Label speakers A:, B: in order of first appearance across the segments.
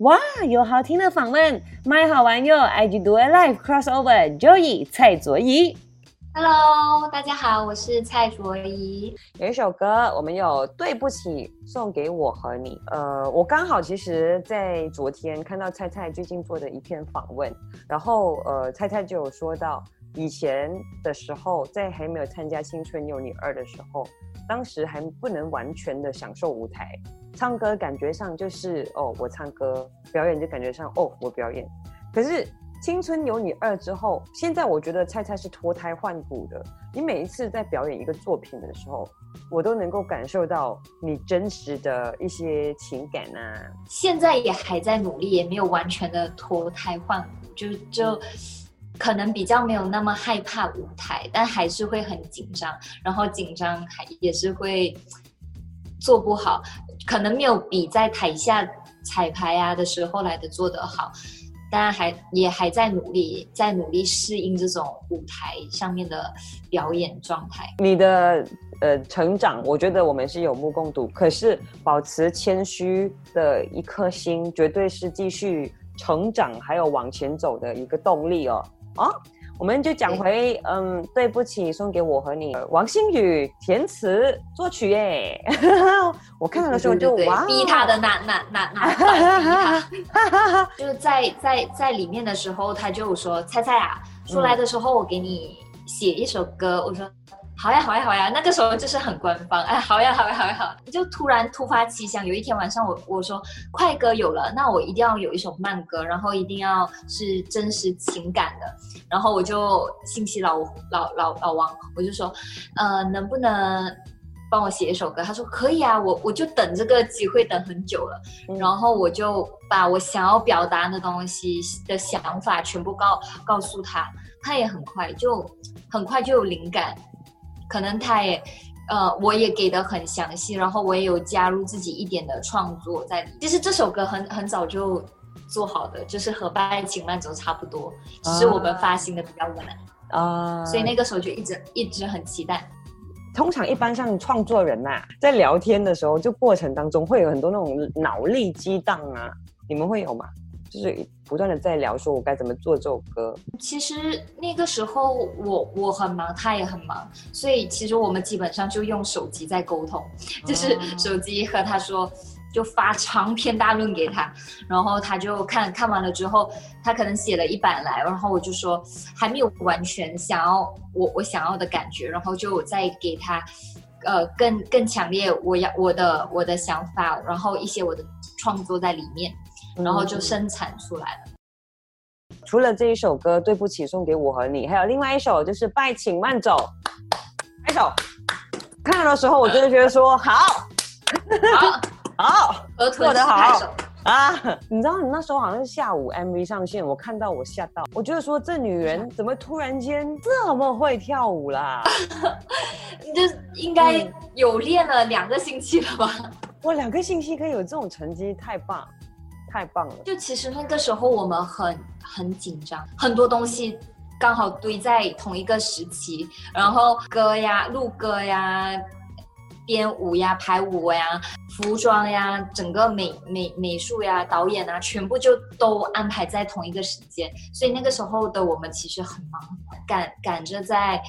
A: 哇，有好听的访问，麦好玩哟！IG Do It Live Crossover，Joey 蔡卓宜。
B: Hello，大家好，我是蔡卓宜。
A: 有一首歌，我们有对不起送给我和你。呃，我刚好其实，在昨天看到蔡蔡最近做的一篇访问，然后呃，蔡蔡就有说到，以前的时候，在还没有参加《青春有你二》的时候，当时还不能完全的享受舞台，唱歌感觉上就是哦，我唱歌，表演就感觉上哦，我表演。可是《青春有你二》之后，现在我觉得菜菜是脱胎换骨的。你每一次在表演一个作品的时候，我都能够感受到你真实的一些情感啊。
B: 现在也还在努力，也没有完全的脱胎换骨，就就可能比较没有那么害怕舞台，但还是会很紧张，然后紧张还也是会做不好，可能没有比在台下彩排啊的时候来的做得好。当然还也还在努力，在努力适应这种舞台上面的表演状态。
A: 你的呃成长，我觉得我们是有目共睹。可是保持谦虚的一颗心，绝对是继续成长还有往前走的一个动力哦。啊，我们就讲回，嗯，对不起，送给我和你，王心宇填词作曲耶。我看到的时候就哇，
B: 逼他的那那那那段逼他。就是在在在里面的时候，他就说：“菜菜啊，出来的时候我给你写一首歌。我说：“好呀，好呀，好呀。”那个时候就是很官方，哎，好呀，好呀，好呀，好。就突然突发奇想，有一天晚上我我说快歌有了，那我一定要有一首慢歌，然后一定要是真实情感的。然后我就信息老老老老王，我就说，呃，能不能？帮我写一首歌，他说可以啊，我我就等这个机会等很久了，
A: 嗯
B: 然后我就把我想要表达的东西的想法全部告告诉他，他也很快就很快就有灵感，可能他也呃我也给的很详细，然后我也有加入自己一点的创作在里。其实这首歌很很早就做好的，就是和《拜情慢走》差不多，只是我们发行的比较晚，
A: 啊，
B: 所以那个时候就一直一直很期待。
A: 通常一般像创作人呐、在聊天的时候，就过程当中会有很多那种脑力激荡啊，你们会有吗？就是不断的在聊，说我该怎么做这首歌。
B: 其实那个时候我我很忙，他也很忙，所以其实我们基本上就用手机在沟通，就是手机和他说，就发长篇大论给他，然后他就看看完了之后，他可能写了一版来，然后我就说还没有完全想要我我想要的感觉，然后就再给他。呃，更更强烈，我要我的我的想法，然后一些我的创作在里面，然后就生产出来了。
A: 除了这一首歌《对不起送给我和你》，还有另外一首就是《拜请慢走》，拍手。看到的时候，我真的觉得说 好，
B: 好，
A: 好做得好。啊！你知道，你那时候好像是下午 MV 上线，我看到我吓到，我觉得说这女人怎么突然间这么会跳舞啦？
B: 你 就应该有练了两个星期了吧？
A: 我两个星期可以有这种成绩，太棒，太棒了。
B: 就其实那个时候我们很很紧张，很多东西刚好堆在同一个时期，然后歌呀、录歌呀、编舞呀、排舞呀、服装呀、整个美美美术呀、导演啊，全部就都安排在同一个时间，所以那个时候的我们其实很忙，赶赶着在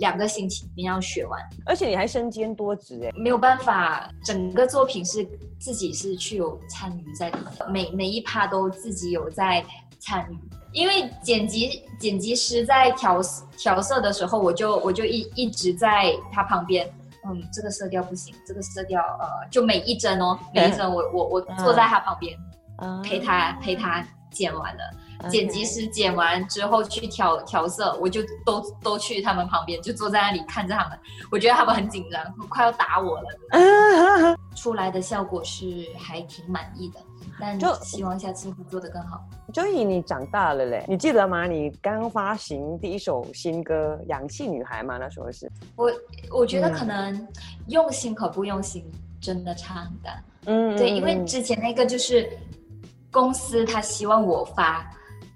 B: 两个星期一定要学完。
A: 而且你还身兼多职哎，
B: 没有办法，整个作品是自己是去有参与在里面，每每一趴都自己有在参与。因为剪辑剪辑师在调调色的时候，我就我就一一直在他旁边，嗯，这个色调不行，这个色调呃，就每一帧哦，每一帧 我我我坐在他旁边
A: 嗯
B: 陪他陪他剪完了。剪辑师剪完之后去调调色，我就都都去他们旁边，就坐在那里看着他们。我觉得他们很紧张，快要打我了。出来的效果是还挺满意的，但
A: 就
B: 希望下次会做得更好。
A: 周以你长大了嘞，你记得吗？你刚发行第一首新歌《氧气女孩》吗？那时候是，
B: 我我觉得
A: 嗯
B: 可能用心和不用心真的差很大。
A: 嗯
B: 对，因为
A: 嗯
B: 之前那个就是公司他希望我发，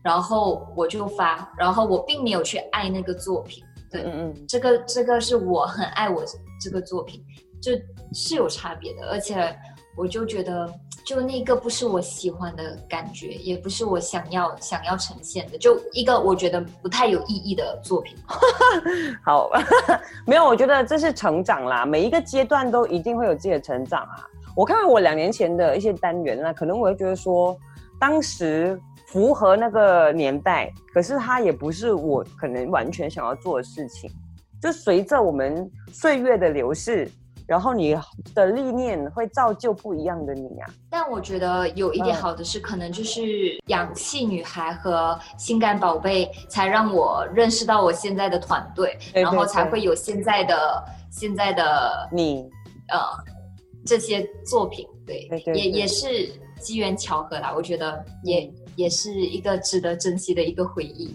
B: 然后我就发，然后我并没有去爱那个作品。对，
A: 嗯嗯
B: 这个这个是我很爱我这个作品，就是有差别的，而且我就觉得，就那个不是我喜欢的感觉，也不是我想要想要呈现的，就一个我觉得不太有意义的作品。
A: 好，没有，我觉得这是成长啦，每一个阶段都一定会有自己的成长啊。我看到我两年前的一些单元那可能我会觉得说，当时符合那个年代，可是它也不是我可能完全想要做的事情。就随着我们岁月的流逝，然后你的历练会造就不一样的你啊。
B: 但我觉得有一点好的是，可能就是氧气女孩和性感宝贝，才让我认识到我现在的团队，然后才会有现在的现在的
A: 你，
B: 呃，这些作品。对，也也是机缘巧合啦。我觉得也也是一个值得珍惜的一个回忆。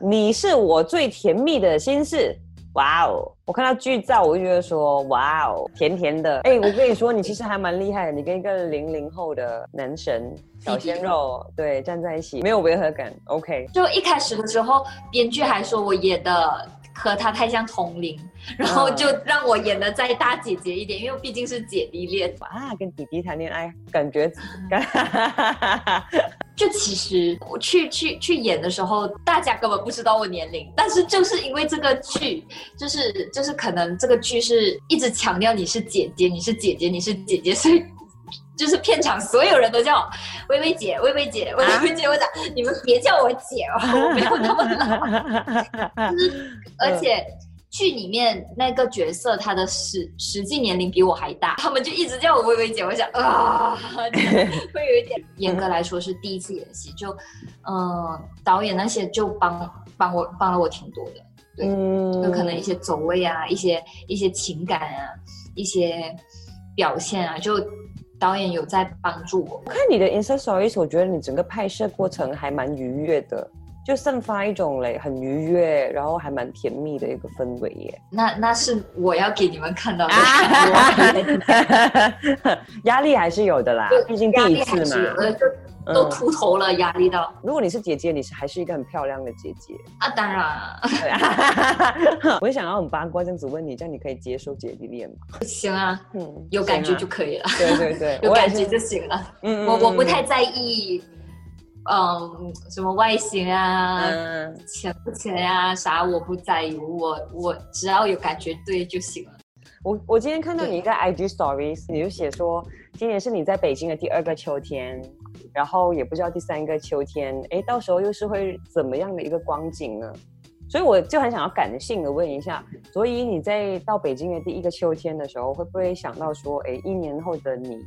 A: 你是我最甜蜜的心事。哇哦！我看到剧照，我就觉得说，哇哦，甜甜的。哎，我跟你说，你其实还蛮厉害的。你跟一个零零后的男神小鲜肉，对，站在一起，没有违和感。OK。
B: 就一开始的时候，编剧还说我演的和他太像同龄，然后就让我演的再大姐姐一点，因为毕竟是姐弟恋
A: 啊，跟弟弟谈恋爱，感觉。
B: 就其实我去去去演的时候，大家根本不知道我年龄，但是就是因为这个剧，就是就是可能这个剧是一直强调你是姐姐，你是姐姐，你是姐姐，所以就是片场所有人都叫微微姐，微微姐，微微姐。我讲你们别叫我姐哦，我没有那么老，就 是而且。剧里面那个角色，他的实实际年龄比我还大，他们就一直叫我微微姐。我想啊，会有一点严格来说是第一次演戏，就嗯，导演那些就帮帮我帮了我挺多的，对，有可能一些走位啊，一些一些情感啊，一些表现啊，就导演有在帮助我。
A: 我看你的 Insta Stories，我觉得你整个拍摄过程还蛮愉悦的。就散发一种嘞很愉悦，然后还蛮甜蜜的一个氛围耶。
B: 那那是我要给你们看到的，
A: 压力还是有的啦，毕竟第一次嘛，
B: 都秃头了，压力到。
A: 如果你是姐姐，你是还是一个很漂亮的姐姐
B: 啊？当然。
A: 我想要很八卦这样子问你，这样你可以接受姐弟恋吗？
B: 行啊，嗯，有感觉就可以了。
A: 对对对，
B: 有感觉就行了。嗯我我不太在意。嗯，什么外形啊，钱不钱呀，啥我不在意，我我只要有感觉对就行了。
A: 我我今天看到你一个 IG Stories，你就写说今年是你在北京的第二个秋天，然后也不知道第三个秋天，哎，到时候又是会怎么样的一个光景呢？所以我就很想要感性的问一下，所以你在到北京的第一个秋天的时候，会不会想到说，哎，一年后的你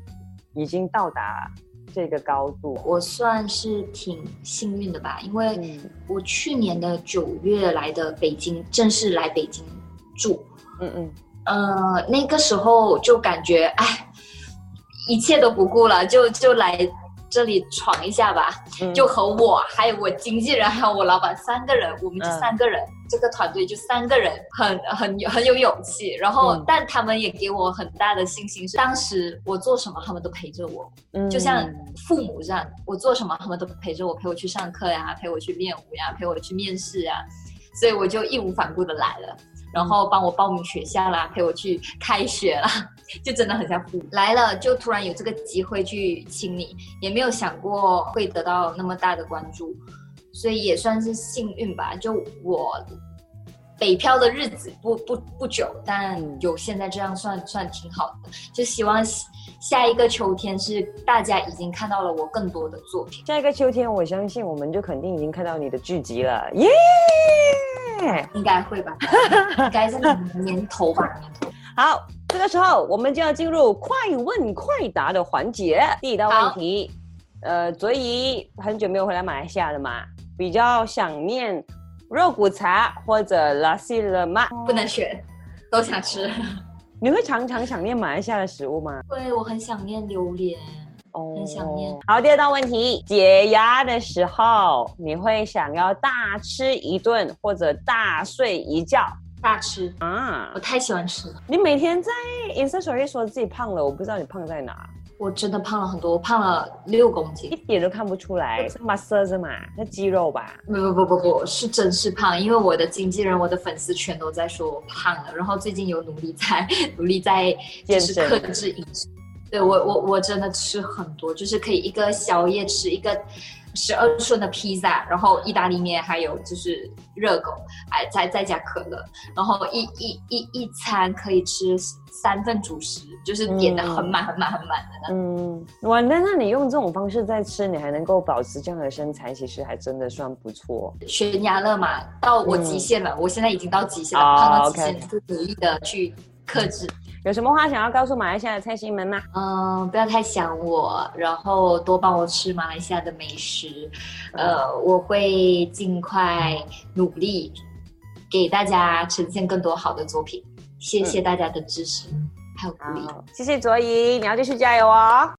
A: 已经到达？这个高度，
B: 我算是挺幸运的吧，因为我去年的九月来的北京，正式来北京住，嗯嗯，呃，那个时候就感觉，哎，一切都不顾了，就就来。这里闯一下吧，就和我还有我经纪人还有我老板三个人，我们就三个人，这个团队就三个人，很很很有勇气。然后，但他们也给我很大的信心，是当时我做什么，他们都陪着我，就像父母这样，我做什么，他们都陪着我，陪我去上课呀，陪我去练舞呀，陪我去面试呀，所以我就义无反顾的来了。然后帮我报名学校啦，陪我去开学啦，就真的很像父母来了，就突然有这个机会去亲你，也没有想过会得到那么大的关注，所以也算是幸运吧。就我北漂的日子不不不久，但有现在这样算算挺好的。就希望下一个秋天是大家已经看到了我更多的作品。
A: 下一个秋天，我相信我们就肯定已经看到你的剧集了，耶！
B: 应该会吧，应该是年头吧。
A: 好，这个时候我们就要进入快问快答的环节。第一道问题，呃，所以很久没有回来马来西亚了嘛，比较想念肉骨茶或者拉西了吗？
B: 不能选，都想吃。
A: 你会常常想念马来西亚的食物吗？
B: 会，我很想念榴莲。很想念。
A: 好，第二道问题，解压的时候，你会想要大吃一顿，或者大睡一觉？
B: 大吃啊！我太喜欢吃了。
A: 你每天在 Instagram 说自己胖了，我不知道你胖在哪。
B: 我真的胖了很多，我胖了六公斤，
A: 一点都看不出来，是 muscle 嘛？那肌肉吧？
B: 不不不不不，是真是胖，因为我的经纪人、我的粉丝全都在说我胖了，然后最近有努力在努力在就是克制饮食。对我我我真的吃很多，就是可以一个宵夜吃一个十二寸的披萨，然后意大利面，还有就是热狗，哎，再再加可乐，然后一一一一餐可以吃三份主食，就是点的很满很满很满的那种。
A: 嗯，哇，那那你用这种方式在吃，你还能够保持这样的身材，其实还真的算不错。
B: 悬崖勒马到我极限了，我现在已经到极限了，
A: 哦
B: 胖到极
A: OK
B: 限，是努力的去克制。
A: 有什么话想要告诉马来西亚的蔡心们吗？
B: 嗯，不要太想我，然后多帮我吃马来西亚的美食。呃，我会尽快努力给大家呈现更多好的作品。谢谢大家的支持还有鼓励。
A: 好，谢谢卓怡，你要继续加油哦。